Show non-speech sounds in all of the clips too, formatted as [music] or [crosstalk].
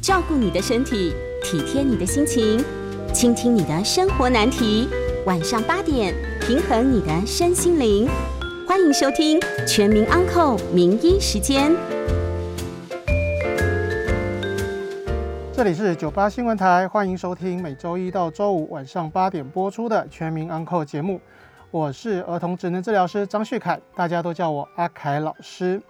照顾你的身体，体贴你的心情，倾听你的生活难题。晚上八点，平衡你的身心灵。欢迎收听《全民安扣名医时间》。这里是九八新闻台，欢迎收听每周一到周五晚上八点播出的《全民安扣》节目。我是儿童职能治疗师张旭凯，大家都叫我阿凯老师。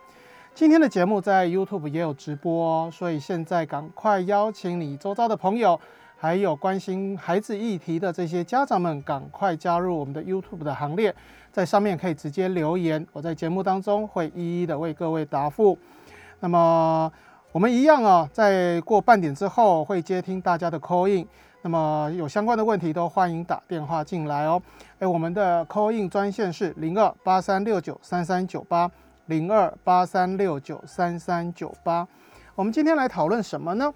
今天的节目在 YouTube 也有直播，哦所以现在赶快邀请你周遭的朋友，还有关心孩子议题的这些家长们，赶快加入我们的 YouTube 的行列，在上面可以直接留言，我在节目当中会一一的为各位答复。那么我们一样啊，在过半点之后会接听大家的 call in，那么有相关的问题都欢迎打电话进来哦。哎，我们的 call in 专线是零二八三六九三三九八。零二八三六九三三九八，我们今天来讨论什么呢？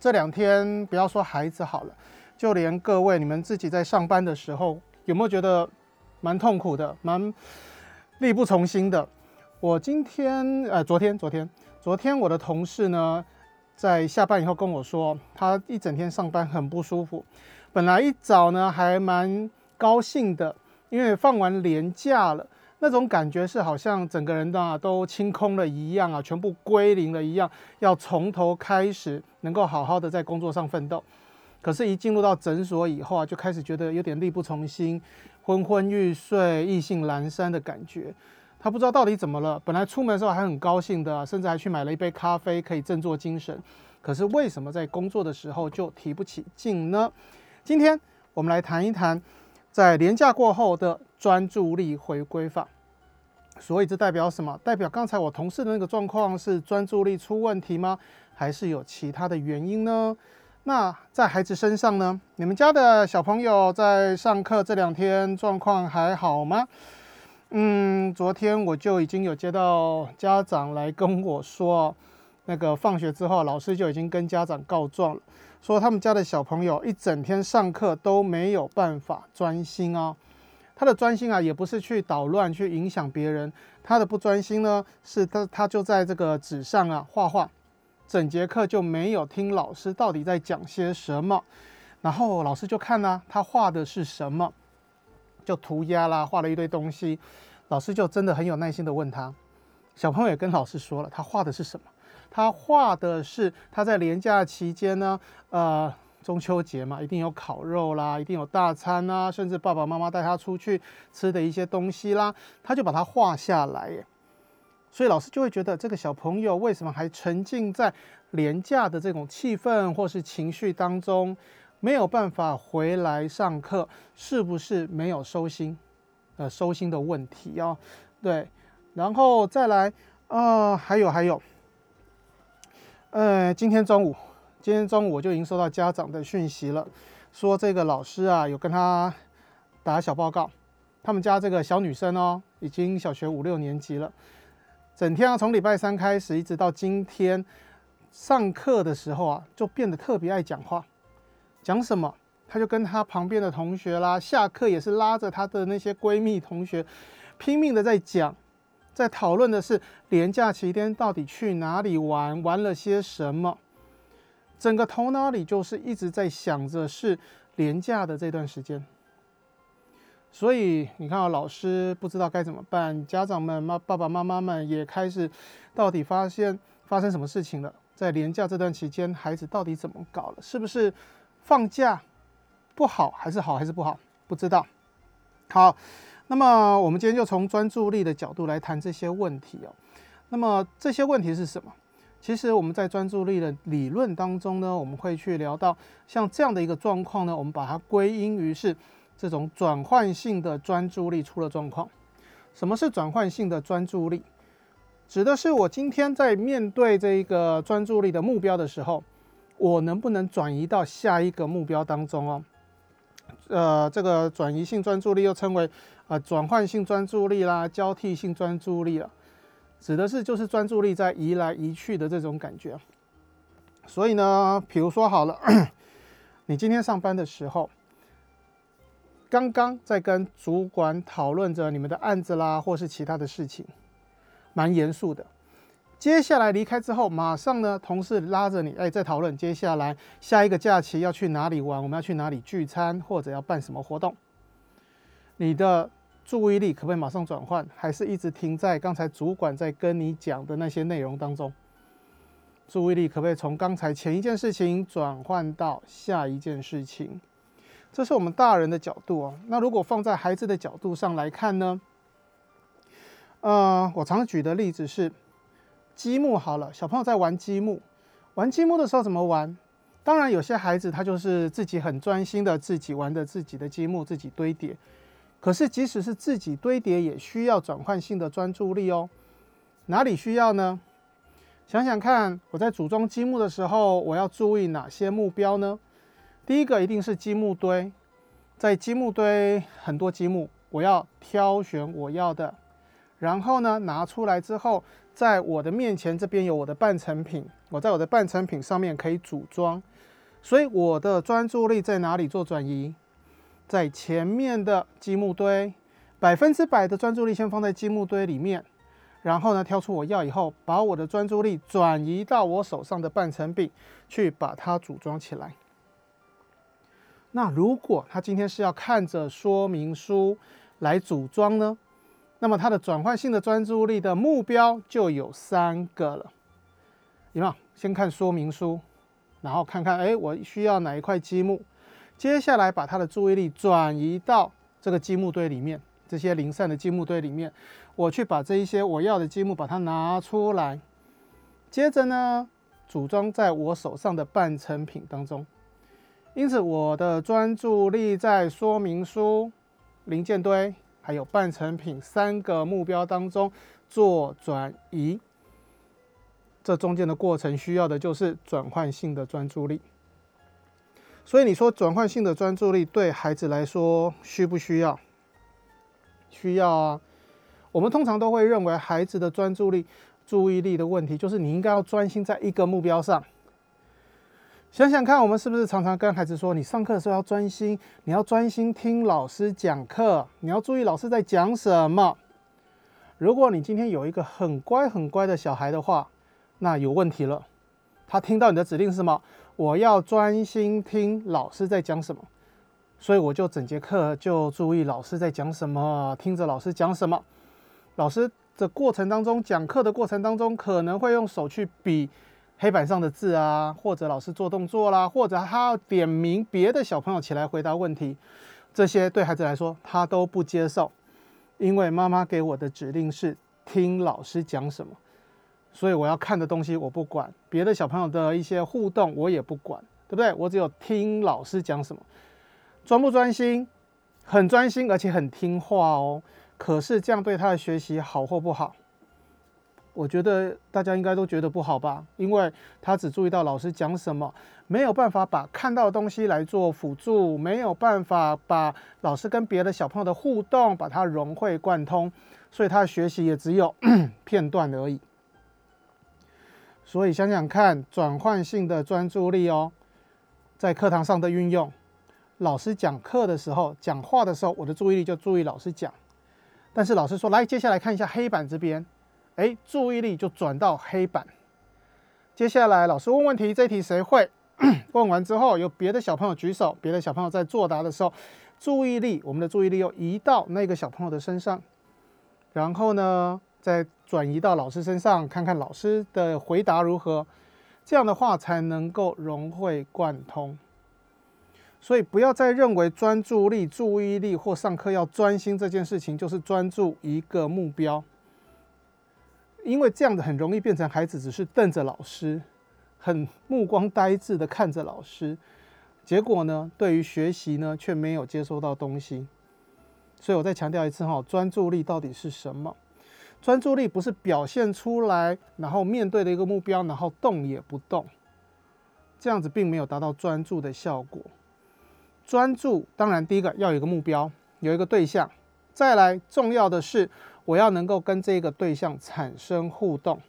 这两天不要说孩子好了，就连各位你们自己在上班的时候，有没有觉得蛮痛苦的，蛮力不从心的？我今天呃，昨天昨天昨天我的同事呢，在下班以后跟我说，他一整天上班很不舒服。本来一早呢还蛮高兴的，因为放完年假了。那种感觉是好像整个人啊都清空了一样啊，全部归零了一样，要从头开始，能够好好的在工作上奋斗。可是，一进入到诊所以后啊，就开始觉得有点力不从心，昏昏欲睡、意兴阑珊的感觉。他不知道到底怎么了。本来出门的时候还很高兴的，甚至还去买了一杯咖啡，可以振作精神。可是为什么在工作的时候就提不起劲呢？今天我们来谈一谈。在年假过后的专注力回归法，所以这代表什么？代表刚才我同事的那个状况是专注力出问题吗？还是有其他的原因呢？那在孩子身上呢？你们家的小朋友在上课这两天状况还好吗？嗯，昨天我就已经有接到家长来跟我说，那个放学之后老师就已经跟家长告状了。说他们家的小朋友一整天上课都没有办法专心啊，他的专心啊也不是去捣乱去影响别人，他的不专心呢是他他就在这个纸上啊画画，整节课就没有听老师到底在讲些什么，然后老师就看呢他画的是什么，就涂鸦啦，画了一堆东西，老师就真的很有耐心的问他，小朋友也跟老师说了他画的是什么。他画的是他在年假期间呢，呃，中秋节嘛，一定有烤肉啦，一定有大餐啊，甚至爸爸妈妈带他出去吃的一些东西啦，他就把它画下来耶。所以老师就会觉得这个小朋友为什么还沉浸在廉价的这种气氛或是情绪当中，没有办法回来上课，是不是没有收心？呃，收心的问题哦。对，然后再来啊，还有还有。呃，今天中午，今天中午我就已经收到家长的讯息了，说这个老师啊有跟他打小报告，他们家这个小女生哦，已经小学五六年级了，整天啊从礼拜三开始一直到今天上课的时候啊，就变得特别爱讲话，讲什么，他就跟他旁边的同学啦，下课也是拉着他的那些闺蜜同学，拼命的在讲。在讨论的是廉假期间到底去哪里玩，玩了些什么，整个头脑里就是一直在想着是廉假的这段时间。所以你看啊，老师不知道该怎么办，家长们、妈爸爸妈妈们也开始，到底发现发生什么事情了？在廉假这段期间，孩子到底怎么搞了？是不是放假不好，还是好，还是不好？不知道。好。那么我们今天就从专注力的角度来谈这些问题哦。那么这些问题是什么？其实我们在专注力的理论当中呢，我们会去聊到像这样的一个状况呢，我们把它归因于是这种转换性的专注力出了状况。什么是转换性的专注力？指的是我今天在面对这一个专注力的目标的时候，我能不能转移到下一个目标当中哦？呃，这个转移性专注力又称为。啊，转换性专注力啦，交替性专注力啦，指的是就是专注力在移来移去的这种感觉。所以呢，比如说好了，[clears throat] 你今天上班的时候，刚刚在跟主管讨论着你们的案子啦，或是其他的事情，蛮严肃的。接下来离开之后，马上呢，同事拉着你，哎，在讨论接下来下一个假期要去哪里玩，我们要去哪里聚餐，或者要办什么活动。你的注意力可不可以马上转换，还是一直停在刚才主管在跟你讲的那些内容当中？注意力可不可以从刚才前一件事情转换到下一件事情？这是我们大人的角度哦。那如果放在孩子的角度上来看呢？呃，我常举的例子是积木。好了，小朋友在玩积木，玩积木的时候怎么玩？当然，有些孩子他就是自己很专心的自己玩的自己的积木，自己堆叠。可是，即使是自己堆叠，也需要转换性的专注力哦。哪里需要呢？想想看，我在组装积木的时候，我要注意哪些目标呢？第一个一定是积木堆，在积木堆很多积木，我要挑选我要的，然后呢拿出来之后，在我的面前这边有我的半成品，我在我的半成品上面可以组装，所以我的专注力在哪里做转移？在前面的积木堆，百分之百的专注力先放在积木堆里面。然后呢，挑出我要以后，把我的专注力转移到我手上的半成品，去把它组装起来。那如果他今天是要看着说明书来组装呢？那么他的转换性的专注力的目标就有三个了。有没有？先看说明书，然后看看，哎，我需要哪一块积木？接下来把他的注意力转移到这个积木堆里面。这些零散的积木堆里面，我去把这一些我要的积木把它拿出来，接着呢，组装在我手上的半成品当中。因此，我的专注力在说明书、零件堆还有半成品三个目标当中做转移。这中间的过程需要的就是转换性的专注力。所以，你说转换性的专注力对孩子来说需不需要？需要啊，我们通常都会认为孩子的专注力、注意力的问题，就是你应该要专心在一个目标上。想想看，我们是不是常常跟孩子说，你上课的时候要专心，你要专心听老师讲课，你要注意老师在讲什么。如果你今天有一个很乖很乖的小孩的话，那有问题了。他听到你的指令是什么？我要专心听老师在讲什么。所以我就整节课就注意老师在讲什么，听着老师讲什么。老师的过程当中，讲课的过程当中，可能会用手去比黑板上的字啊，或者老师做动作啦，或者他要点名别的小朋友起来回答问题。这些对孩子来说，他都不接受，因为妈妈给我的指令是听老师讲什么，所以我要看的东西我不管，别的小朋友的一些互动我也不管，对不对？我只有听老师讲什么。专不专心？很专心，而且很听话哦。可是这样对他的学习好或不好？我觉得大家应该都觉得不好吧，因为他只注意到老师讲什么，没有办法把看到的东西来做辅助，没有办法把老师跟别的小朋友的互动把它融会贯通，所以他的学习也只有 [clears throat] 片段而已。所以想想看，转换性的专注力哦，在课堂上的运用。老师讲课的时候，讲话的时候，我的注意力就注意老师讲。但是老师说：“来，接下来看一下黑板这边。”哎，注意力就转到黑板。接下来老师问问题，这题谁会？[clears throat] 问完之后，有别的小朋友举手，别的小朋友在作答的时候，注意力，我们的注意力又移到那个小朋友的身上。然后呢，再转移到老师身上，看看老师的回答如何。这样的话才能够融会贯通。所以不要再认为专注力、注意力或上课要专心这件事情就是专注一个目标，因为这样子很容易变成孩子只是瞪着老师，很目光呆滞的看着老师，结果呢，对于学习呢却没有接收到东西。所以我再强调一次哈，专注力到底是什么？专注力不是表现出来，然后面对的一个目标，然后动也不动，这样子并没有达到专注的效果。专注，当然第一个要有一个目标，有一个对象，再来重要的是，我要能够跟这个对象产生互动。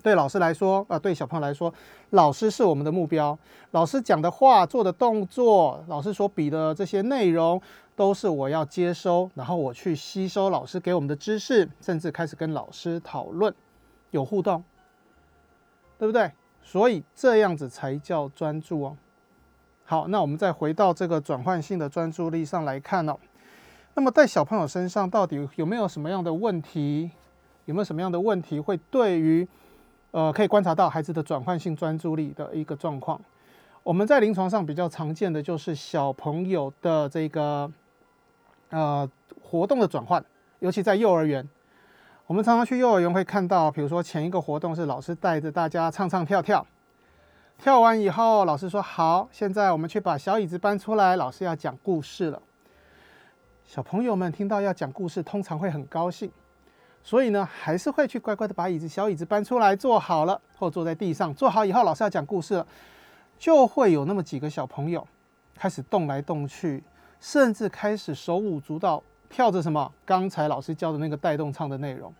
对老师来说，啊，对小朋友来说，老师是我们的目标，老师讲的话、做的动作，老师所比的这些内容，都是我要接收，然后我去吸收老师给我们的知识，甚至开始跟老师讨论，有互动，对不对？所以这样子才叫专注哦。好，那我们再回到这个转换性的专注力上来看哦。那么在小朋友身上到底有没有什么样的问题？有没有什么样的问题会对于呃可以观察到孩子的转换性专注力的一个状况？我们在临床上比较常见的就是小朋友的这个呃活动的转换，尤其在幼儿园。我们常常去幼儿园会看到，比如说前一个活动是老师带着大家唱唱跳跳，跳完以后老师说好，现在我们去把小椅子搬出来，老师要讲故事了。小朋友们听到要讲故事，通常会很高兴，所以呢还是会去乖乖的把椅子小椅子搬出来坐好了，或坐在地上坐好以后，老师要讲故事了，就会有那么几个小朋友开始动来动去，甚至开始手舞足蹈。跳着什么？刚才老师教的那个带动唱的内容，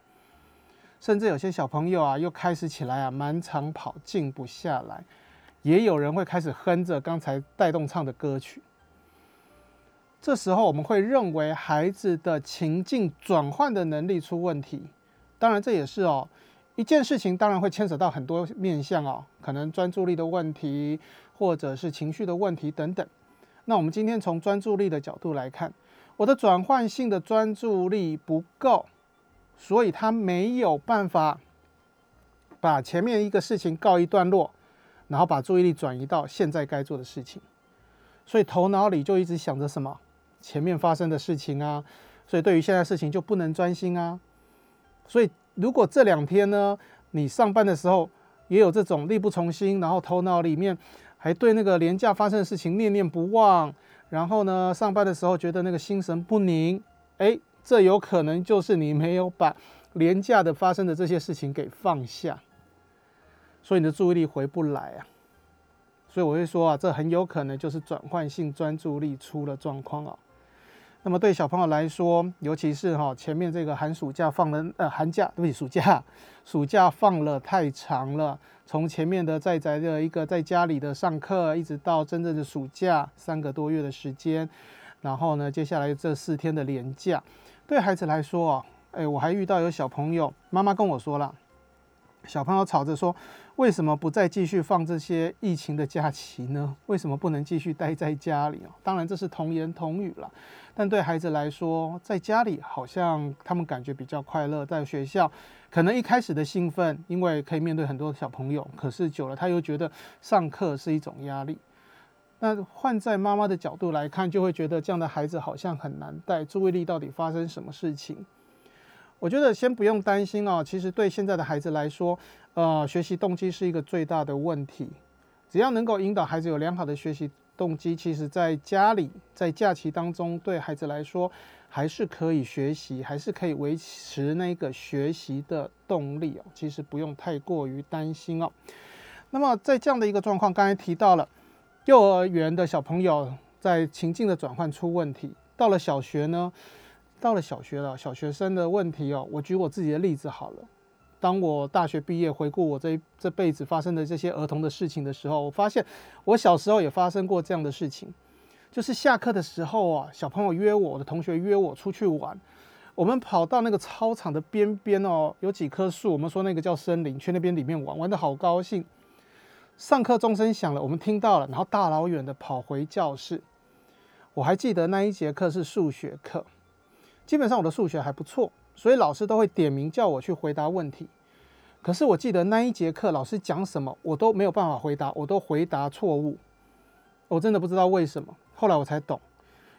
甚至有些小朋友啊，又开始起来啊，满场跑，静不下来。也有人会开始哼着刚才带动唱的歌曲。这时候我们会认为孩子的情境转换的能力出问题。当然这也是哦，一件事情当然会牵扯到很多面向哦，可能专注力的问题，或者是情绪的问题等等。那我们今天从专注力的角度来看。我的转换性的专注力不够，所以他没有办法把前面一个事情告一段落，然后把注意力转移到现在该做的事情，所以头脑里就一直想着什么前面发生的事情啊，所以对于现在事情就不能专心啊。所以如果这两天呢，你上班的时候也有这种力不从心，然后头脑里面还对那个廉价发生的事情念念不忘。然后呢，上班的时候觉得那个心神不宁，哎，这有可能就是你没有把廉价的发生的这些事情给放下，所以你的注意力回不来啊。所以我会说啊，这很有可能就是转换性专注力出了状况啊。那么对小朋友来说，尤其是哈前面这个寒暑假放了呃寒假对不起暑假暑假放了太长了，从前面的在宅的一个在家里的上课，一直到真正的暑假三个多月的时间，然后呢接下来这四天的连假，对孩子来说啊，哎我还遇到有小朋友妈妈跟我说了，小朋友吵着说。为什么不再继续放这些疫情的假期呢？为什么不能继续待在家里啊？当然这是童言童语了，但对孩子来说，在家里好像他们感觉比较快乐，在学校可能一开始的兴奋，因为可以面对很多小朋友，可是久了他又觉得上课是一种压力。那换在妈妈的角度来看，就会觉得这样的孩子好像很难带，注意力到底发生什么事情？我觉得先不用担心哦。其实对现在的孩子来说，呃，学习动机是一个最大的问题。只要能够引导孩子有良好的学习动机，其实在家里在假期当中，对孩子来说还是可以学习，还是可以维持那个学习的动力哦。其实不用太过于担心哦。那么在这样的一个状况，刚才提到了幼儿园的小朋友在情境的转换出问题，到了小学呢？到了小学了，小学生的问题哦，我举我自己的例子好了。当我大学毕业，回顾我这这辈子发生的这些儿童的事情的时候，我发现我小时候也发生过这样的事情，就是下课的时候啊，小朋友约我，我的同学约我出去玩，我们跑到那个操场的边边哦，有几棵树，我们说那个叫森林，去那边里面玩，玩的好高兴。上课钟声响了，我们听到了，然后大老远的跑回教室。我还记得那一节课是数学课。基本上我的数学还不错，所以老师都会点名叫我去回答问题。可是我记得那一节课老师讲什么，我都没有办法回答，我都回答错误。我真的不知道为什么。后来我才懂，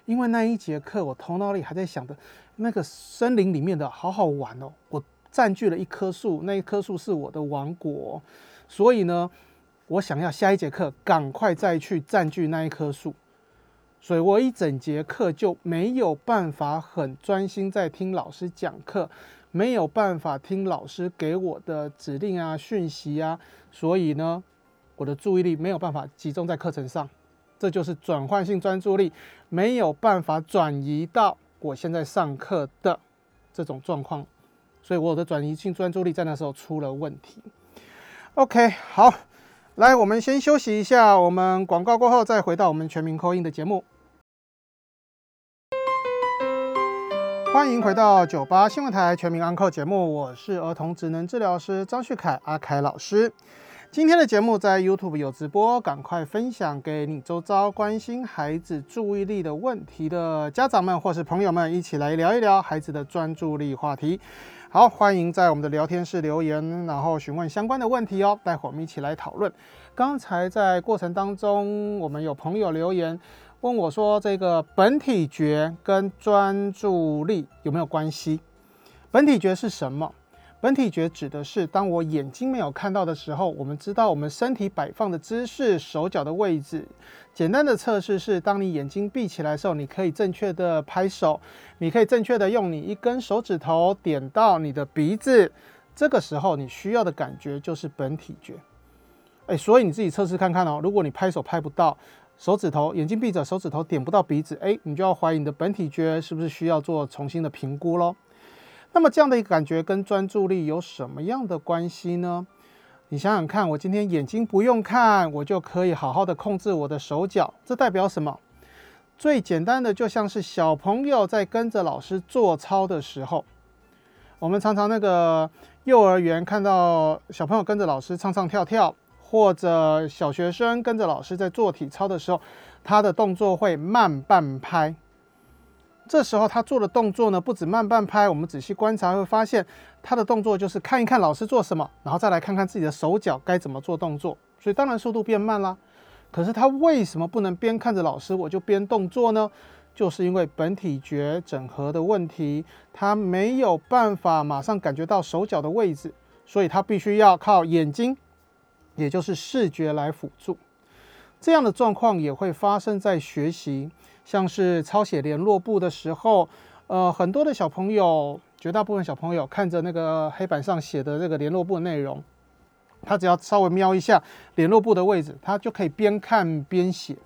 因为那一节课我头脑里还在想着那个森林里面的好好玩哦，我占据了一棵树，那一棵树是我的王国，所以呢，我想要下一节课赶快再去占据那一棵树。所以我一整节课就没有办法很专心在听老师讲课，没有办法听老师给我的指令啊、讯息啊，所以呢，我的注意力没有办法集中在课程上，这就是转换性专注力没有办法转移到我现在上课的这种状况，所以我的转移性专注力在那时候出了问题。OK，好。来，我们先休息一下。我们广告过后再回到我们全民扣音的节目。欢迎回到九八新闻台全民安扣节目，我是儿童职能治疗师张旭凯阿凯老师。今天的节目在 YouTube 有直播，赶快分享给你周遭关心孩子注意力的问题的家长们或是朋友们，一起来聊一聊孩子的专注力话题。好，欢迎在我们的聊天室留言，然后询问相关的问题哦。待会儿我们一起来讨论。刚才在过程当中，我们有朋友留言问我说，这个本体觉跟专注力有没有关系？本体觉是什么？本体觉指的是，当我眼睛没有看到的时候，我们知道我们身体摆放的姿势、手脚的位置。简单的测试是，当你眼睛闭起来的时候，你可以正确的拍手，你可以正确的用你一根手指头点到你的鼻子。这个时候你需要的感觉就是本体觉。哎，所以你自己测试看看哦。如果你拍手拍不到，手指头眼睛闭着，手指头点不到鼻子，哎，你就要怀疑你的本体觉是不是需要做重新的评估喽。那么这样的一个感觉跟专注力有什么样的关系呢？你想想看，我今天眼睛不用看，我就可以好好的控制我的手脚，这代表什么？最简单的就像是小朋友在跟着老师做操的时候，我们常常那个幼儿园看到小朋友跟着老师唱唱跳跳，或者小学生跟着老师在做体操的时候，他的动作会慢半拍。这时候他做的动作呢，不止慢半拍，我们仔细观察会发现，他的动作就是看一看老师做什么，然后再来看看自己的手脚该怎么做动作，所以当然速度变慢啦。可是他为什么不能边看着老师我就边动作呢？就是因为本体觉整合的问题，他没有办法马上感觉到手脚的位置，所以他必须要靠眼睛，也就是视觉来辅助。这样的状况也会发生在学习。像是抄写联络簿的时候，呃，很多的小朋友，绝大部分小朋友看着那个黑板上写的这个联络簿内容，他只要稍微瞄一下联络簿的位置，他就可以边看边写。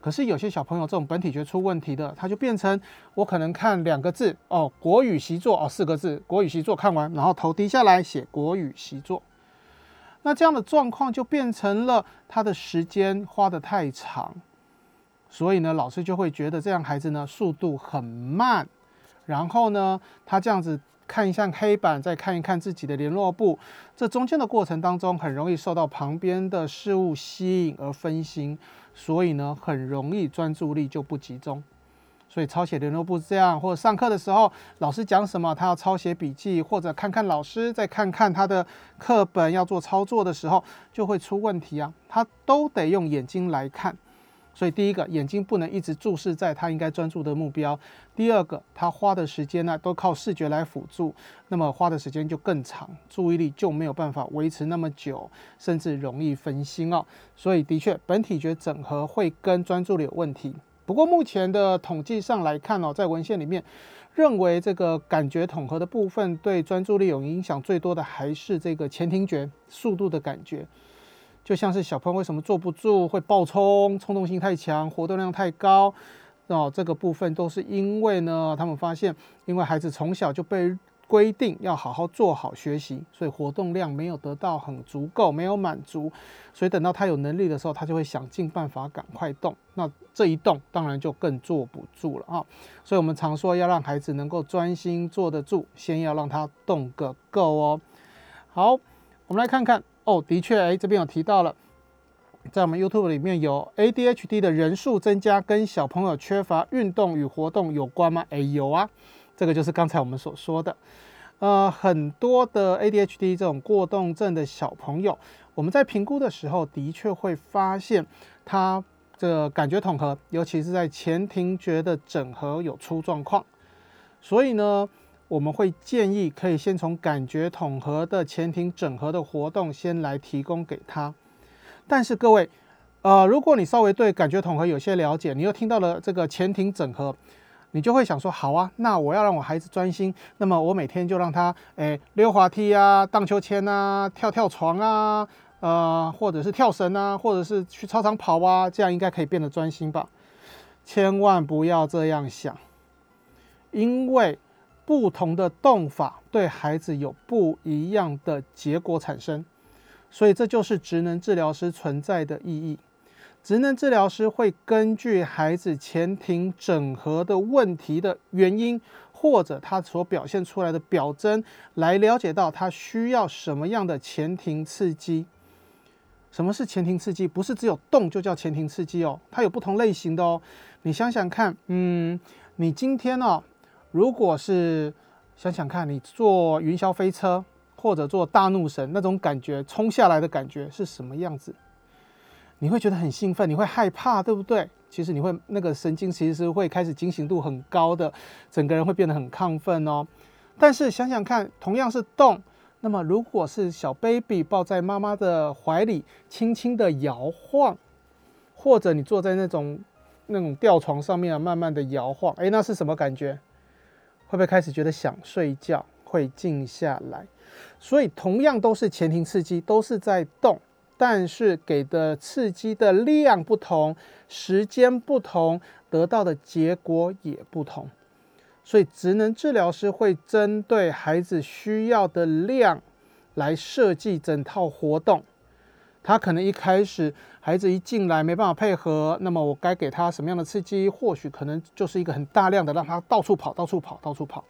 可是有些小朋友这种本体觉出问题的，他就变成我可能看两个字哦，国语习作哦，四个字，国语习作看完，然后头低下来写国语习作。那这样的状况就变成了他的时间花得太长。所以呢，老师就会觉得这样孩子呢速度很慢，然后呢，他这样子看一下黑板，再看一看自己的联络簿，这中间的过程当中很容易受到旁边的事物吸引而分心，所以呢，很容易专注力就不集中。所以抄写联络簿这样，或者上课的时候老师讲什么，他要抄写笔记，或者看看老师，再看看他的课本要做操作的时候，就会出问题啊，他都得用眼睛来看。所以，第一个眼睛不能一直注视在他应该专注的目标；第二个，他花的时间呢都靠视觉来辅助，那么花的时间就更长，注意力就没有办法维持那么久，甚至容易分心哦。所以，的确，本体觉整合会跟专注力有问题。不过，目前的统计上来看哦，在文献里面认为这个感觉统合的部分对专注力有影响最多的还是这个前庭觉速度的感觉。就像是小朋友为什么坐不住，会暴冲，冲动性太强，活动量太高，哦，这个部分都是因为呢，他们发现，因为孩子从小就被规定要好好做好学习，所以活动量没有得到很足够，没有满足，所以等到他有能力的时候，他就会想尽办法赶快动，那这一动当然就更坐不住了啊。所以我们常说要让孩子能够专心坐得住，先要让他动个够哦。好，我们来看看。哦，的确，哎，这边有提到了，在我们 YouTube 里面有 ADHD 的人数增加跟小朋友缺乏运动与活动有关吗？哎，有啊，这个就是刚才我们所说的，呃，很多的 ADHD 这种过动症的小朋友，我们在评估的时候的确会发现他的感觉统合，尤其是在前庭觉的整合有出状况，所以呢。我们会建议可以先从感觉统合的前庭整合的活动先来提供给他。但是各位，呃，如果你稍微对感觉统合有些了解，你又听到了这个前庭整合，你就会想说：好啊，那我要让我孩子专心，那么我每天就让他诶溜滑梯啊、荡秋千啊、跳跳床啊，呃，或者是跳绳啊，或者是去操场跑啊，这样应该可以变得专心吧？千万不要这样想，因为。不同的动法对孩子有不一样的结果产生，所以这就是职能治疗师存在的意义。职能治疗师会根据孩子前庭整合的问题的原因，或者他所表现出来的表征，来了解到他需要什么样的前庭刺激。什么是前庭刺激？不是只有动就叫前庭刺激哦，它有不同类型的哦。你想想看，嗯，你今天呢，如果是想想看，你坐云霄飞车或者坐大怒神那种感觉，冲下来的感觉是什么样子？你会觉得很兴奋，你会害怕，对不对？其实你会那个神经其实是会开始警醒度很高的，整个人会变得很亢奋哦。但是想想看，同样是动。那么，如果是小 baby 抱在妈妈的怀里，轻轻的摇晃，或者你坐在那种那种吊床上面啊，慢慢的摇晃，哎，那是什么感觉？会不会开始觉得想睡觉？会静下来？所以，同样都是前庭刺激，都是在动，但是给的刺激的量不同，时间不同，得到的结果也不同。所以，职能治疗师会针对孩子需要的量来设计整套活动。他可能一开始孩子一进来没办法配合，那么我该给他什么样的刺激？或许可能就是一个很大量的，让他到处跑、到处跑、到处跑。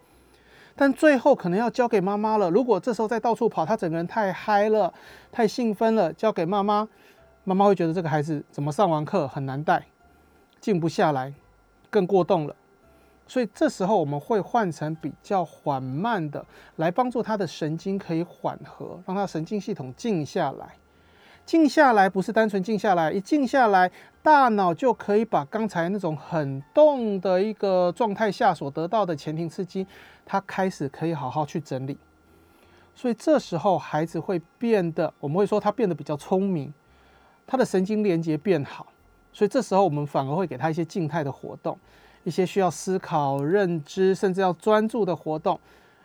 但最后可能要交给妈妈了。如果这时候再到处跑，他整个人太嗨了、太兴奋了，交给妈妈，妈妈会觉得这个孩子怎么上完课很难带，静不下来，更过动了。所以这时候我们会换成比较缓慢的，来帮助他的神经可以缓和，让他神经系统静下来。静下来不是单纯静下来，一静下来，大脑就可以把刚才那种很动的一个状态下所得到的前庭刺激，它开始可以好好去整理。所以这时候孩子会变得，我们会说他变得比较聪明，他的神经连接变好。所以这时候我们反而会给他一些静态的活动。一些需要思考、认知，甚至要专注的活动，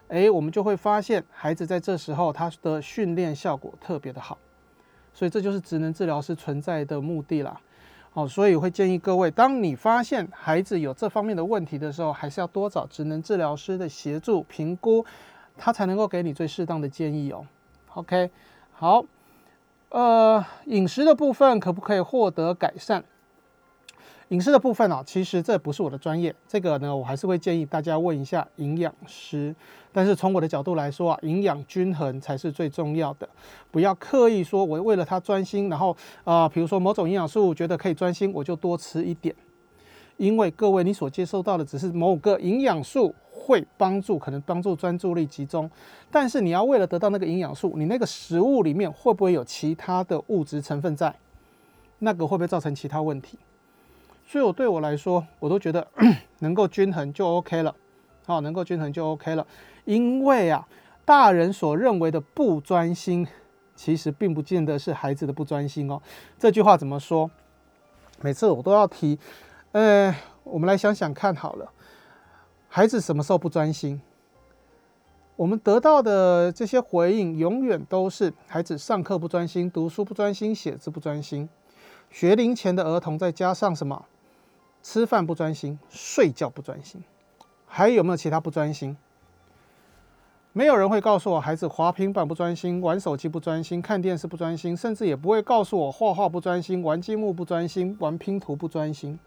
诶，我们就会发现孩子在这时候他的训练效果特别的好，所以这就是职能治疗师存在的目的啦。好，所以会建议各位，当你发现孩子有这方面的问题的时候，还是要多找职能治疗师的协助评估，他才能够给你最适当的建议哦。OK，好，呃，饮食的部分可不可以获得改善？饮食的部分啊，其实这不是我的专业，这个呢，我还是会建议大家问一下营养师。但是从我的角度来说啊，营养均衡才是最重要的，不要刻意说我为了他专心，然后啊，比如说某种营养素觉得可以专心，我就多吃一点。因为各位你所接收到的只是某个营养素会帮助，可能帮助专注力集中，但是你要为了得到那个营养素，你那个食物里面会不会有其他的物质成分在？那个会不会造成其他问题？所以，我对我来说，我都觉得 [clears throat] 能够均衡就 OK 了，好，能够均衡就 OK 了。因为啊，大人所认为的不专心，其实并不见得是孩子的不专心哦。这句话怎么说？每次我都要提。呃，我们来想想看好了，孩子什么时候不专心？我们得到的这些回应，永远都是孩子上课不专心，读书不专心，写字不专心。学龄前的儿童，再加上什么？吃饭不专心，睡觉不专心，还有没有其他不专心？没有人会告诉我孩子滑平板不专心，玩手机不专心，看电视不专心，甚至也不会告诉我画画不专心，玩积木不专心，玩拼图不专心。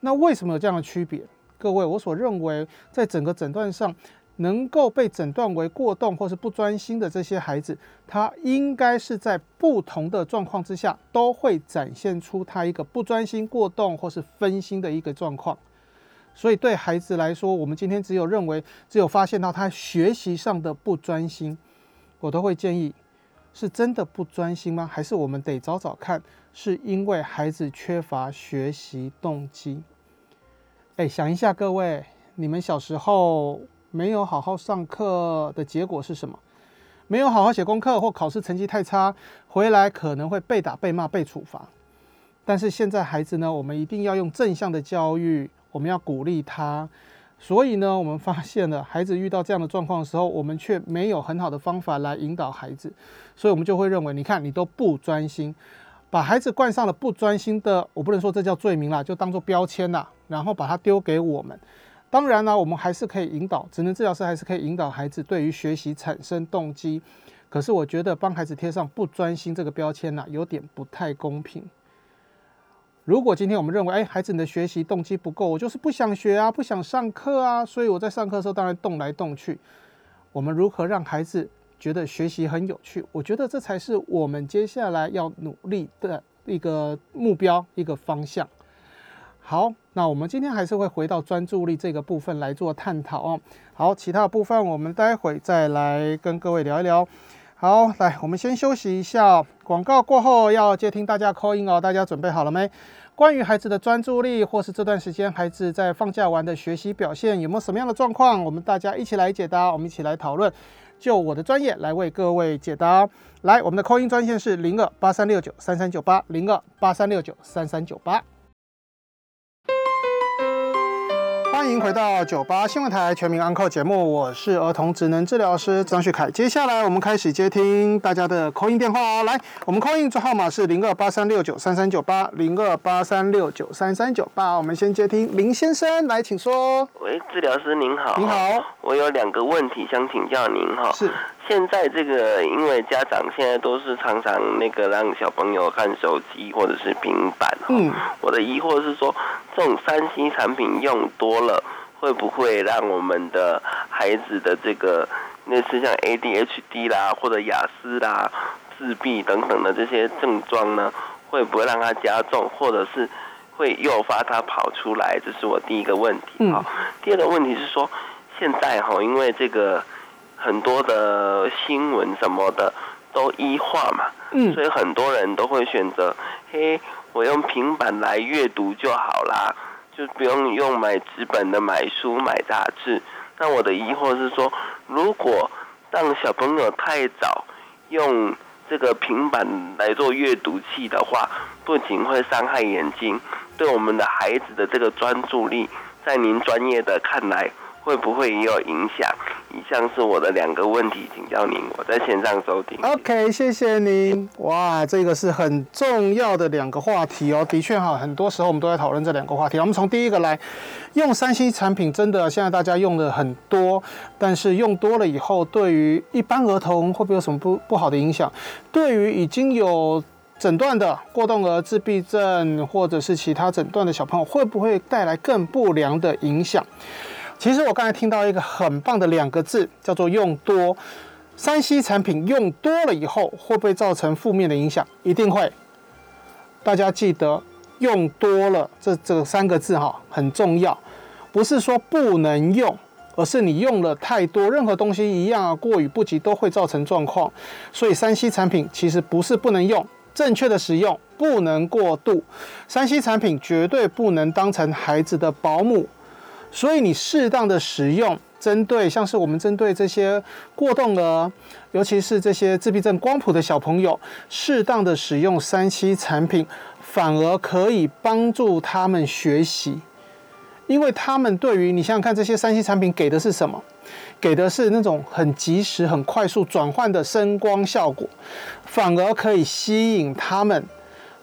那为什么有这样的区别？各位，我所认为，在整个诊断上。能够被诊断为过动或是不专心的这些孩子，他应该是在不同的状况之下，都会展现出他一个不专心、过动或是分心的一个状况。所以对孩子来说，我们今天只有认为，只有发现到他学习上的不专心，我都会建议，是真的不专心吗？还是我们得找找看，是因为孩子缺乏学习动机？哎，想一下，各位，你们小时候。没有好好上课的结果是什么？没有好好写功课或考试成绩太差，回来可能会被打、被骂、被处罚。但是现在孩子呢，我们一定要用正向的教育，我们要鼓励他。所以呢，我们发现了孩子遇到这样的状况的时候，我们却没有很好的方法来引导孩子，所以我们就会认为，你看你都不专心，把孩子冠上了不专心的，我不能说这叫罪名啦，就当做标签啦，然后把它丢给我们。当然呢，我们还是可以引导，职能治疗师还是可以引导孩子对于学习产生动机。可是我觉得帮孩子贴上不专心这个标签呢，有点不太公平。如果今天我们认为，哎，孩子你的学习动机不够，我就是不想学啊，不想上课啊，所以我在上课的时候当然动来动去。我们如何让孩子觉得学习很有趣？我觉得这才是我们接下来要努力的一个目标，一个方向。好，那我们今天还是会回到专注力这个部分来做探讨哦。好，其他部分我们待会再来跟各位聊一聊。好，来，我们先休息一下。广告过后要接听大家 call in 哦，大家准备好了没？关于孩子的专注力，或是这段时间孩子在放假完的学习表现，有没有什么样的状况？我们大家一起来解答，我们一起来讨论，就我的专业来为各位解答。来，我们的 call in 专线是零二八三六九三三九八零二八三六九三三九八。欢迎回到九八新闻台全民安扣节目，我是儿童职能治疗师张旭凯。接下来我们开始接听大家的扣音电话哦。来，我们扣音号码是零二八三六九三三九八零二八三六九三三九八。我们先接听林先生，来，请说。喂，治疗师您好。您好，我有两个问题想请教您哈。是。现在这个，因为家长现在都是常常那个让小朋友看手机或者是平板哈。嗯。我的疑惑是说，这种三 C 产品用多了，会不会让我们的孩子的这个类似像 ADHD 啦，或者雅思啦、自闭等等的这些症状呢？会不会让他加重，或者是会诱发他跑出来？这是我第一个问题。嗯。第二个问题是说，现在哈，因为这个。很多的新闻什么的都医化嘛，嗯，所以很多人都会选择，嘿，我用平板来阅读就好啦，就不用用买纸本的买书买杂志。那我的疑惑是说，如果让小朋友太早用这个平板来做阅读器的话，不仅会伤害眼睛，对我们的孩子的这个专注力，在您专业的看来。会不会也有影响？以上是我的两个问题，请教您。我在线上收听。OK，谢谢您。哇，这个是很重要的两个话题哦。的确哈，很多时候我们都在讨论这两个话题。我们从第一个来，用三 C 产品真的现在大家用的很多，但是用多了以后，对于一般儿童会不会有什么不不好的影响？对于已经有诊断的过动儿自闭症或者是其他诊断的小朋友，会不会带来更不良的影响？其实我刚才听到一个很棒的两个字，叫做“用多”。三 C 产品用多了以后，会不会造成负面的影响？一定会。大家记得“用多了”这这三个字哈，很重要。不是说不能用，而是你用了太多，任何东西一样啊，过于不及都会造成状况。所以三 C 产品其实不是不能用，正确的使用不能过度。三 C 产品绝对不能当成孩子的保姆。所以你适当的使用，针对像是我们针对这些过动儿，尤其是这些自闭症光谱的小朋友，适当的使用三 C 产品，反而可以帮助他们学习，因为他们对于你想想看，这些三 C 产品给的是什么？给的是那种很及时、很快速转换的声光效果，反而可以吸引他们，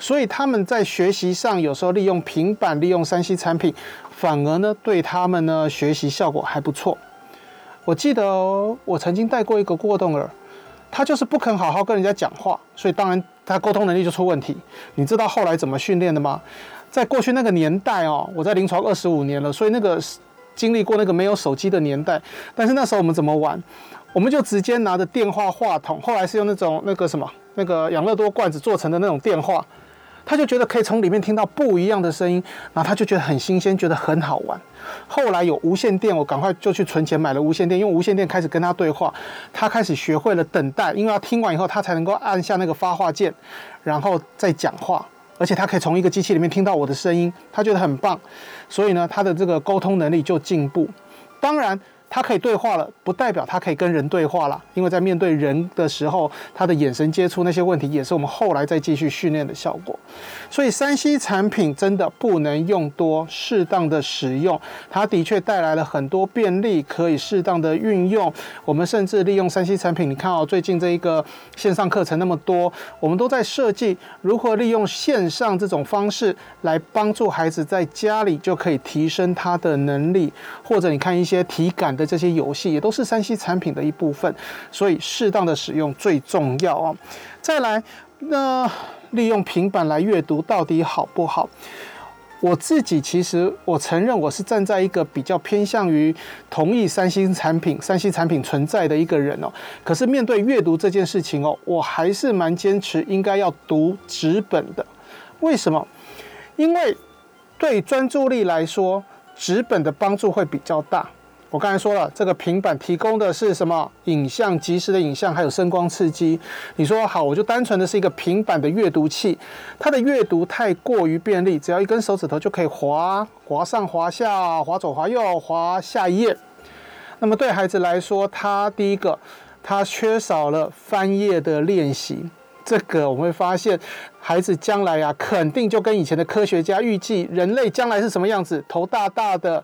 所以他们在学习上有时候利用平板、利用三 C 产品。反而呢，对他们呢学习效果还不错。我记得我曾经带过一个过动儿，他就是不肯好好跟人家讲话，所以当然他沟通能力就出问题。你知道后来怎么训练的吗？在过去那个年代哦，我在临床二十五年了，所以那个经历过那个没有手机的年代。但是那时候我们怎么玩？我们就直接拿着电话话筒，后来是用那种那个什么那个养乐多罐子做成的那种电话。他就觉得可以从里面听到不一样的声音，然后他就觉得很新鲜，觉得很好玩。后来有无线电，我赶快就去存钱买了无线电，用无线电开始跟他对话。他开始学会了等待，因为要听完以后他才能够按下那个发话键，然后再讲话。而且他可以从一个机器里面听到我的声音，他觉得很棒。所以呢，他的这个沟通能力就进步。当然。他可以对话了，不代表他可以跟人对话了，因为在面对人的时候，他的眼神接触那些问题，也是我们后来再继续训练的效果。所以三 C 产品真的不能用多，适当的使用，它的确带来了很多便利，可以适当的运用。我们甚至利用三 C 产品，你看哦，最近这一个线上课程那么多，我们都在设计如何利用线上这种方式来帮助孩子在家里就可以提升他的能力，或者你看一些体感的。这些游戏也都是三 C 产品的一部分，所以适当的使用最重要啊。再来，那利用平板来阅读到底好不好？我自己其实我承认我是站在一个比较偏向于同意三星产品、三星产品存在的一个人哦。可是面对阅读这件事情哦，我还是蛮坚持应该要读纸本的。为什么？因为对专注力来说，纸本的帮助会比较大。我刚才说了，这个平板提供的是什么？影像即时的影像，还有声光刺激。你说好，我就单纯的是一个平板的阅读器，它的阅读太过于便利，只要一根手指头就可以滑滑上滑下，滑左滑右，滑下一页。那么对孩子来说，他第一个，他缺少了翻页的练习。这个我们会发现，孩子将来啊，肯定就跟以前的科学家预计人类将来是什么样子，头大大的。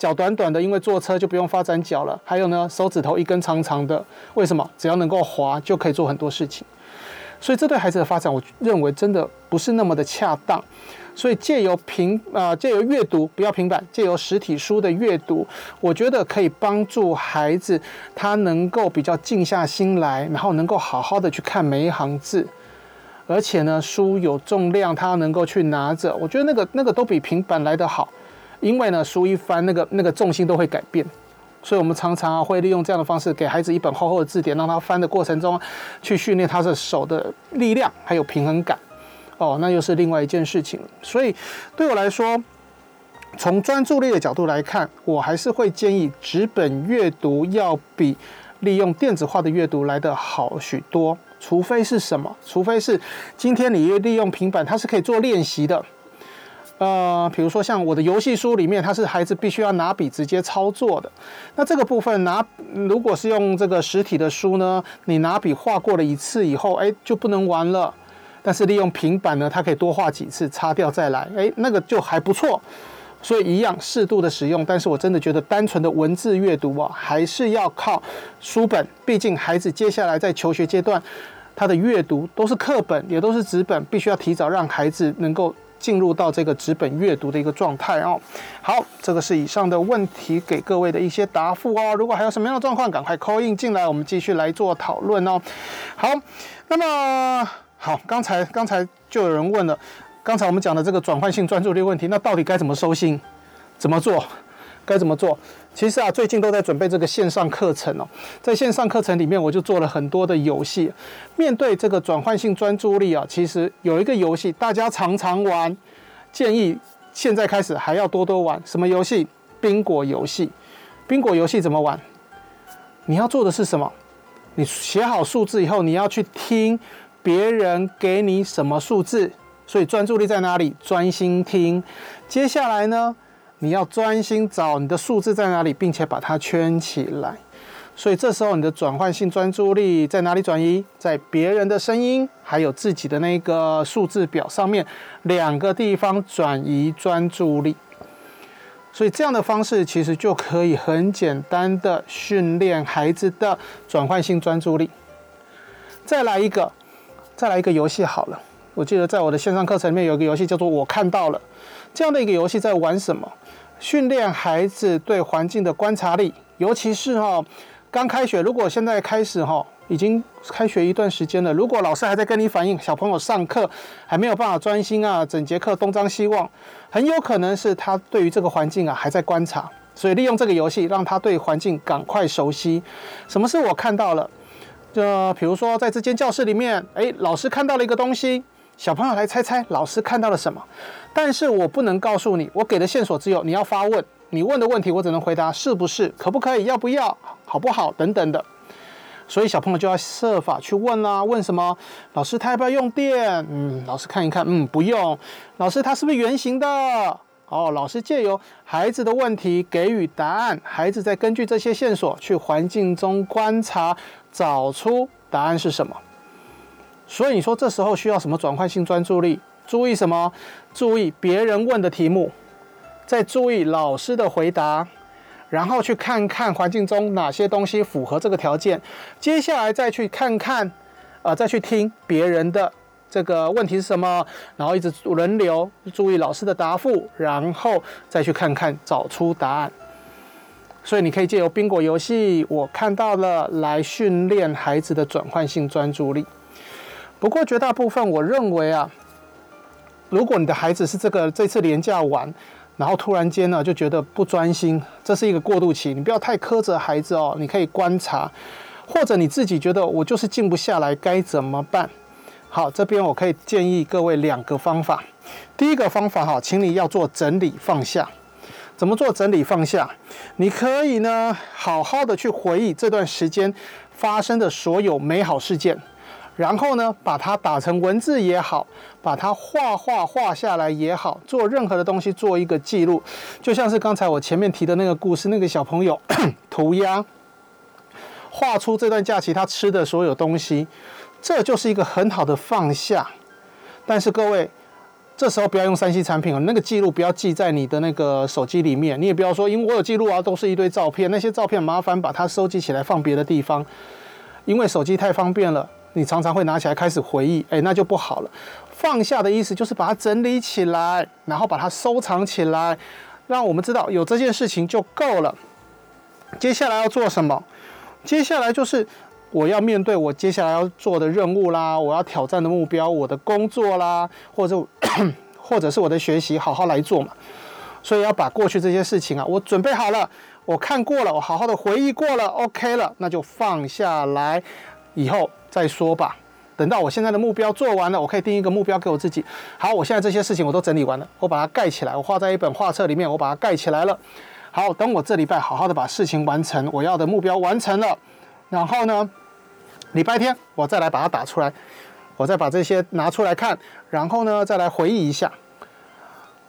脚短短的，因为坐车就不用发展脚了。还有呢，手指头一根长长的，为什么？只要能够滑，就可以做很多事情。所以这对孩子的发展，我认为真的不是那么的恰当。所以借由平啊，借由阅读，不要平板，借由实体书的阅读，我觉得可以帮助孩子他能够比较静下心来，然后能够好好的去看每一行字。而且呢，书有重量，他能够去拿着，我觉得那个那个都比平板来得好。因为呢，书一翻，那个那个重心都会改变，所以我们常常会利用这样的方式，给孩子一本厚厚的字典，让他翻的过程中，去训练他的手的力量还有平衡感。哦，那又是另外一件事情。所以对我来说，从专注力的角度来看，我还是会建议纸本阅读要比利用电子化的阅读来得好许多。除非是什么？除非是今天你利用平板，它是可以做练习的。呃，比如说像我的游戏书里面，它是孩子必须要拿笔直接操作的。那这个部分拿，如果是用这个实体的书呢，你拿笔画过了一次以后，哎，就不能玩了。但是利用平板呢，它可以多画几次，擦掉再来，哎，那个就还不错。所以一样适度的使用。但是我真的觉得单纯的文字阅读啊，还是要靠书本。毕竟孩子接下来在求学阶段，他的阅读都是课本，也都是纸本，必须要提早让孩子能够。进入到这个纸本阅读的一个状态哦。好，这个是以上的问题给各位的一些答复哦。如果还有什么样的状况，赶快 call in 进来，我们继续来做讨论哦。好，那么好，刚才刚才就有人问了，刚才我们讲的这个转换性专注力问题，那到底该怎么收心，怎么做？该怎么做？其实啊，最近都在准备这个线上课程哦。在线上课程里面，我就做了很多的游戏。面对这个转换性专注力啊，其实有一个游戏大家常常玩，建议现在开始还要多多玩。什么游戏？宾果游戏。宾果游戏怎么玩？你要做的是什么？你写好数字以后，你要去听别人给你什么数字。所以专注力在哪里？专心听。接下来呢？你要专心找你的数字在哪里，并且把它圈起来。所以这时候你的转换性专注力在哪里转移？在别人的声音，还有自己的那个数字表上面两个地方转移专注力。所以这样的方式其实就可以很简单的训练孩子的转换性专注力。再来一个，再来一个游戏好了。我记得在我的线上课程里面有一个游戏叫做“我看到了”，这样的一个游戏在玩什么？训练孩子对环境的观察力，尤其是哈刚开学，如果现在开始哈已经开学一段时间了，如果老师还在跟你反映小朋友上课还没有办法专心啊，整节课东张西望，很有可能是他对于这个环境啊还在观察，所以利用这个游戏让他对环境赶快熟悉。什么是我看到了？就比如说在这间教室里面，哎，老师看到了一个东西。小朋友来猜猜老师看到了什么，但是我不能告诉你，我给的线索只有你要发问，你问的问题我只能回答是不是，可不可以，要不要，好不好等等的，所以小朋友就要设法去问啦，问什么？老师他要不要用电？嗯，老师看一看，嗯，不用。老师他是不是圆形的？哦，老师借由孩子的问题给予答案，孩子再根据这些线索去环境中观察，找出答案是什么。所以你说这时候需要什么转换性专注力？注意什么？注意别人问的题目，再注意老师的回答，然后去看看环境中哪些东西符合这个条件。接下来再去看看，呃，再去听别人的这个问题是什么，然后一直轮流注意老师的答复，然后再去看看找出答案。所以你可以借由宾果游戏，我看到了来训练孩子的转换性专注力。不过绝大部分我认为啊，如果你的孩子是这个这次连假玩，然后突然间呢就觉得不专心，这是一个过渡期，你不要太苛责孩子哦，你可以观察，或者你自己觉得我就是静不下来，该怎么办？好，这边我可以建议各位两个方法。第一个方法哈，请你要做整理放下。怎么做整理放下？你可以呢，好好的去回忆这段时间发生的所有美好事件，然后呢，把它打成文字也好，把它画画画下来也好，做任何的东西做一个记录。就像是刚才我前面提的那个故事，那个小朋友 [coughs] 涂鸦，画出这段假期他吃的所有东西，这就是一个很好的放下。但是各位。这时候不要用三 C 产品哦，那个记录不要记在你的那个手机里面，你也不要说，因为我有记录啊，都是一堆照片，那些照片麻烦把它收集起来放别的地方，因为手机太方便了，你常常会拿起来开始回忆，哎，那就不好了。放下的意思就是把它整理起来，然后把它收藏起来，让我们知道有这件事情就够了。接下来要做什么？接下来就是。我要面对我接下来要做的任务啦，我要挑战的目标，我的工作啦，或者 [coughs] 或者是我的学习，好好来做嘛。所以要把过去这些事情啊，我准备好了，我看过了，我好好的回忆过了，OK 了，那就放下来，以后再说吧。等到我现在的目标做完了，我可以定一个目标给我自己。好，我现在这些事情我都整理完了，我把它盖起来，我画在一本画册里面，我把它盖起来了。好，等我这礼拜好好的把事情完成，我要的目标完成了，然后呢？礼拜天我再来把它打出来，我再把这些拿出来看，然后呢再来回忆一下，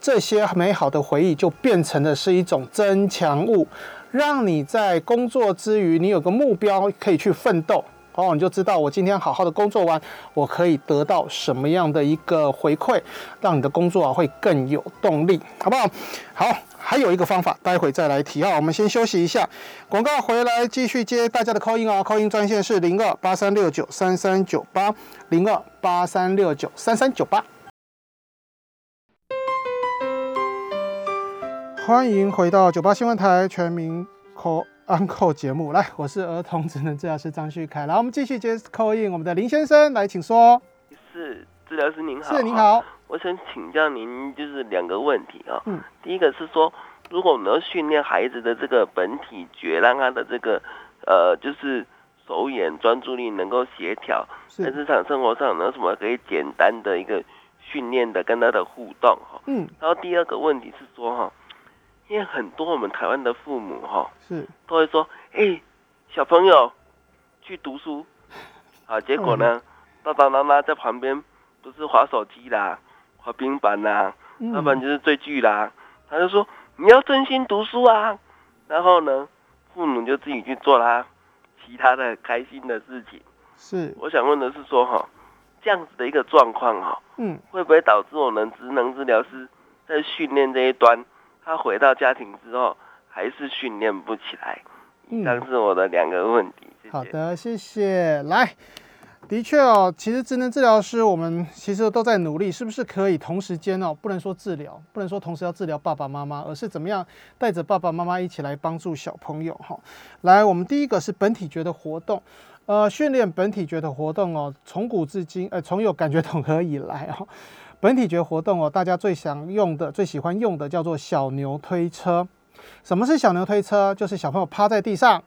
这些美好的回忆就变成的是一种增强物，让你在工作之余，你有个目标可以去奋斗。哦，你就知道我今天好好的工作完，我可以得到什么样的一个回馈，让你的工作啊会更有动力，好不好？好，还有一个方法，待会再来提啊。我们先休息一下，广告回来继续接大家的 call in 哦。call in 专线是零二八三六九三三九八零二八三六九三三九八。欢迎回到九八新闻台全民可。Uncle 节目来，我是儿童智能治疗师张旭凯，来，我们继续接 call in 我们的林先生，来，请说。是治疗师您好，是您好，我想请教您就是两个问题啊。嗯，第一个是说，如果我们要训练孩子的这个本体觉，让他的这个呃，就是手眼专注力能够协调，在日常生活上有什么可以简单的一个训练的跟他的互动哈？嗯，然后第二个问题是说哈。因为很多我们台湾的父母哈，是。都会说，哎，小朋友去读书，[laughs] 啊，结果呢，爸爸妈妈在旁边不是划手机啦，划平板啦，要不然就是追剧啦，他就说你要专心读书啊，然后呢，父母就自己去做啦其他的开心的事情。是，我想问的是说哈，这样子的一个状况哈，嗯，会不会导致我们职能治疗师在训练这一端？他回到家庭之后，还是训练不起来。以上是我的两个问题。好的，谢谢。来，的确哦，其实智能治疗师我们其实都在努力，是不是可以同时间哦？不能说治疗，不能说同时要治疗爸爸妈妈，而是怎么样带着爸爸妈妈一起来帮助小朋友哈。来，我们第一个是本体觉的活动，呃，训练本体觉的活动哦，从古至今，呃，从有感觉统合以来哦。本体觉活动哦，大家最想用的、最喜欢用的叫做小牛推车。什么是小牛推车？就是小朋友趴在地上，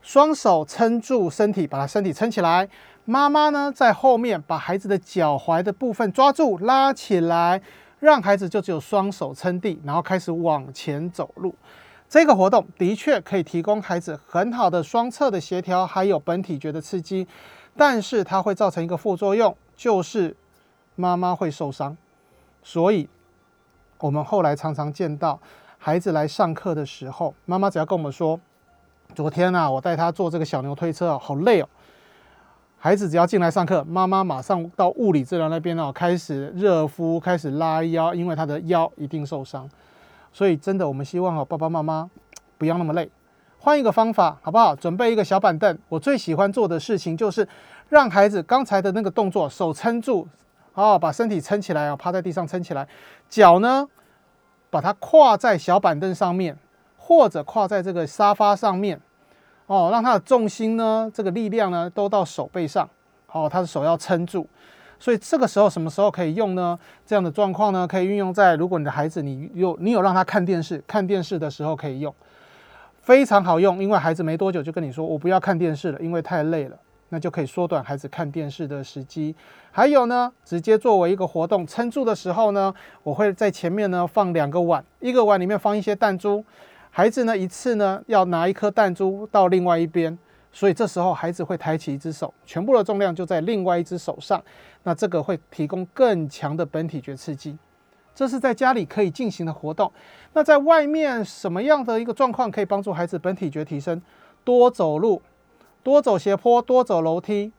双手撑住身体，把他身体撑起来。妈妈呢，在后面把孩子的脚踝的部分抓住，拉起来，让孩子就只有双手撑地，然后开始往前走路。这个活动的确可以提供孩子很好的双侧的协调，还有本体觉的刺激，但是它会造成一个副作用，就是。妈妈会受伤，所以我们后来常常见到孩子来上课的时候，妈妈只要跟我们说：“昨天啊，我带他坐这个小牛推车好累哦。”孩子只要进来上课，妈妈马上到物理治疗那边哦，开始热敷，开始拉腰，因为他的腰一定受伤。所以真的，我们希望哦，爸爸妈妈不要那么累，换一个方法好不好？准备一个小板凳。我最喜欢做的事情就是让孩子刚才的那个动作，手撑住。哦，把身体撑起来啊，趴在地上撑起来，脚呢，把它跨在小板凳上面，或者跨在这个沙发上面，哦，让他的重心呢，这个力量呢，都到手背上，哦，他的手要撑住，所以这个时候什么时候可以用呢？这样的状况呢，可以运用在如果你的孩子你有你有让他看电视，看电视的时候可以用，非常好用，因为孩子没多久就跟你说我不要看电视了，因为太累了。那就可以缩短孩子看电视的时机。还有呢，直接作为一个活动，撑住的时候呢，我会在前面呢放两个碗，一个碗里面放一些弹珠，孩子呢一次呢要拿一颗弹珠到另外一边，所以这时候孩子会抬起一只手，全部的重量就在另外一只手上，那这个会提供更强的本体觉刺激。这是在家里可以进行的活动。那在外面什么样的一个状况可以帮助孩子本体觉提升？多走路。多走斜坡，多走楼梯。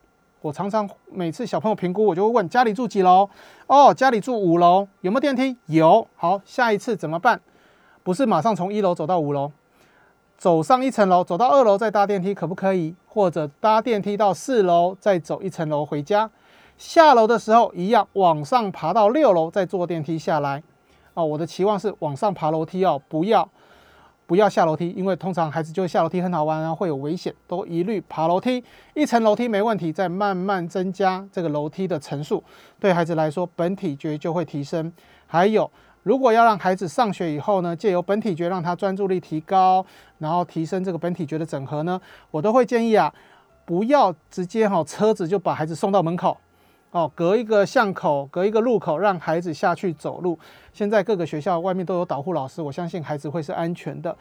我常常每次小朋友评估，我就会问家里住几楼？哦，家里住五楼，有没有电梯？有。好，下一次怎么办？不是马上从一楼走到五楼，走上一层楼，走到二楼再搭电梯，可不可以？或者搭电梯到四楼，再走一层楼回家。下楼的时候一样，往上爬到六楼，再坐电梯下来。哦，我的期望是往上爬楼梯哦，不要。不要下楼梯，因为通常孩子就会下楼梯很好玩啊，会有危险，都一律爬楼梯。一层楼梯没问题，再慢慢增加这个楼梯的层数，对孩子来说本体觉就会提升。还有，如果要让孩子上学以后呢，借由本体觉让他专注力提高，然后提升这个本体觉的整合呢，我都会建议啊，不要直接哈车子就把孩子送到门口。哦，隔一个巷口，隔一个路口，让孩子下去走路。现在各个学校外面都有导护老师，我相信孩子会是安全的。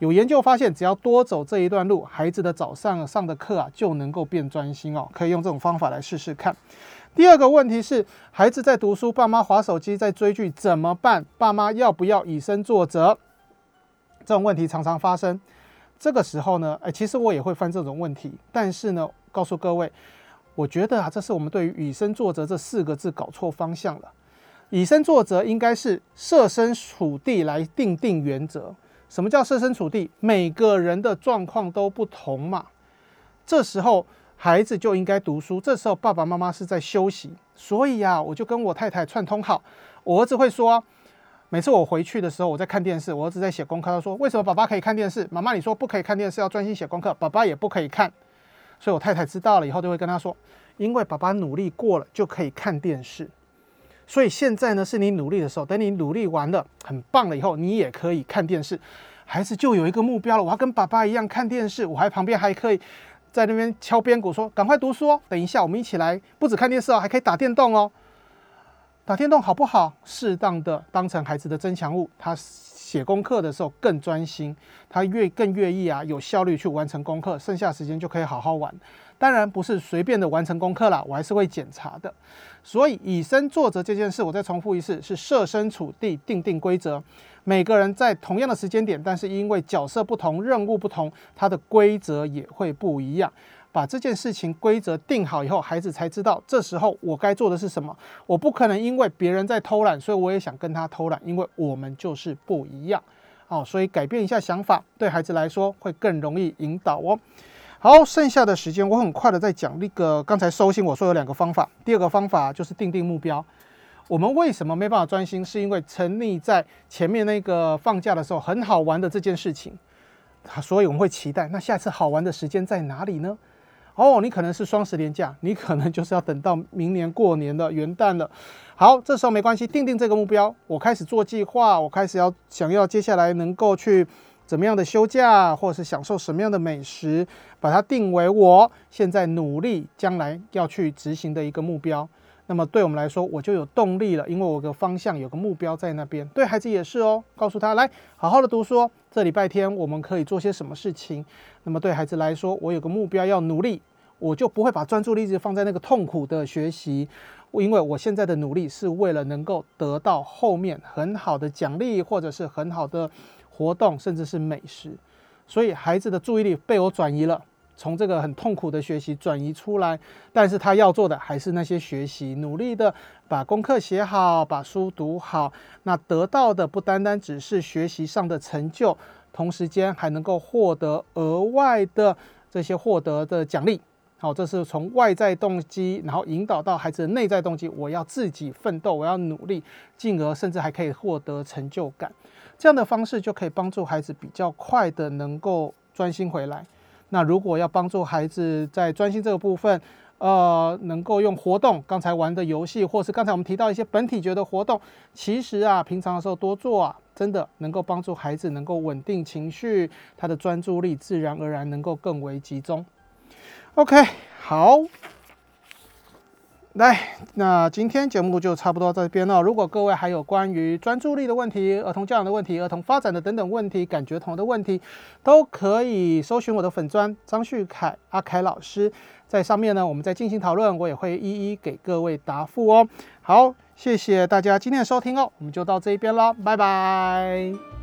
有研究发现，只要多走这一段路，孩子的早上上的课啊就能够变专心哦。可以用这种方法来试试看。第二个问题是，孩子在读书，爸妈划手机在追剧怎么办？爸妈要不要以身作则？这种问题常常发生。这个时候呢，哎，其实我也会犯这种问题，但是呢，告诉各位。我觉得啊，这是我们对于以身作则这四个字搞错方向了。以身作则应该是设身处地来定定原则。什么叫设身处地？每个人的状况都不同嘛。这时候孩子就应该读书，这时候爸爸妈妈是在休息。所以呀，我就跟我太太串通好，我儿子会说，每次我回去的时候，我在看电视，我儿子在写功课，他说为什么爸爸可以看电视，妈妈你说不可以看电视，要专心写功课，爸爸也不可以看。所以我太太知道了以后，就会跟他说：“因为爸爸努力过了，就可以看电视。所以现在呢，是你努力的时候。等你努力完了，很棒了以后，你也可以看电视。孩子就有一个目标了，我要跟爸爸一样看电视。我还旁边还可以在那边敲边鼓说：赶快读书哦！等一下我们一起来，不止看电视哦，还可以打电动哦。打电动好不好？适当的当成孩子的增强物，他。”写功课的时候更专心，他越更愿意啊，有效率去完成功课，剩下时间就可以好好玩。当然不是随便的完成功课了，我还是会检查的。所以以身作则这件事，我再重复一次，是设身处地定定规则。每个人在同样的时间点，但是因为角色不同、任务不同，他的规则也会不一样。把这件事情规则定好以后，孩子才知道这时候我该做的是什么。我不可能因为别人在偷懒，所以我也想跟他偷懒，因为我们就是不一样。哦，所以改变一下想法，对孩子来说会更容易引导哦。好，剩下的时间我很快的在讲那个刚才收心我说有两个方法。第二个方法就是定定目标。我们为什么没办法专心？是因为沉溺在前面那个放假的时候很好玩的这件事情，所以我们会期待。那下次好玩的时间在哪里呢？哦，你可能是双十连假，你可能就是要等到明年过年的元旦了。好，这时候没关系，定定这个目标，我开始做计划，我开始要想要接下来能够去怎么样的休假，或者是享受什么样的美食，把它定为我现在努力将来要去执行的一个目标。那么对我们来说，我就有动力了，因为我有个方向，有个目标在那边。对孩子也是哦，告诉他来好好的读书。这礼拜天我们可以做些什么事情？那么对孩子来说，我有个目标要努力，我就不会把专注力一直放在那个痛苦的学习，因为我现在的努力是为了能够得到后面很好的奖励，或者是很好的活动，甚至是美食。所以孩子的注意力被我转移了。从这个很痛苦的学习转移出来，但是他要做的还是那些学习，努力的把功课写好，把书读好。那得到的不单单只是学习上的成就，同时间还能够获得额外的这些获得的奖励。好，这是从外在动机，然后引导到孩子的内在动机，我要自己奋斗，我要努力，进而甚至还可以获得成就感。这样的方式就可以帮助孩子比较快的能够专心回来。那如果要帮助孩子在专心这个部分，呃，能够用活动，刚才玩的游戏，或是刚才我们提到一些本体觉的活动，其实啊，平常的时候多做啊，真的能够帮助孩子能够稳定情绪，他的专注力自然而然能够更为集中。OK，好。来，那今天节目就差不多到这边了。如果各位还有关于专注力的问题、儿童教养的问题、儿童发展的等等问题、感觉童的问题，都可以搜寻我的粉砖张旭凯阿凯老师，在上面呢，我们再进行讨论，我也会一一给各位答复哦。好，谢谢大家今天的收听哦，我们就到这一边了，拜拜。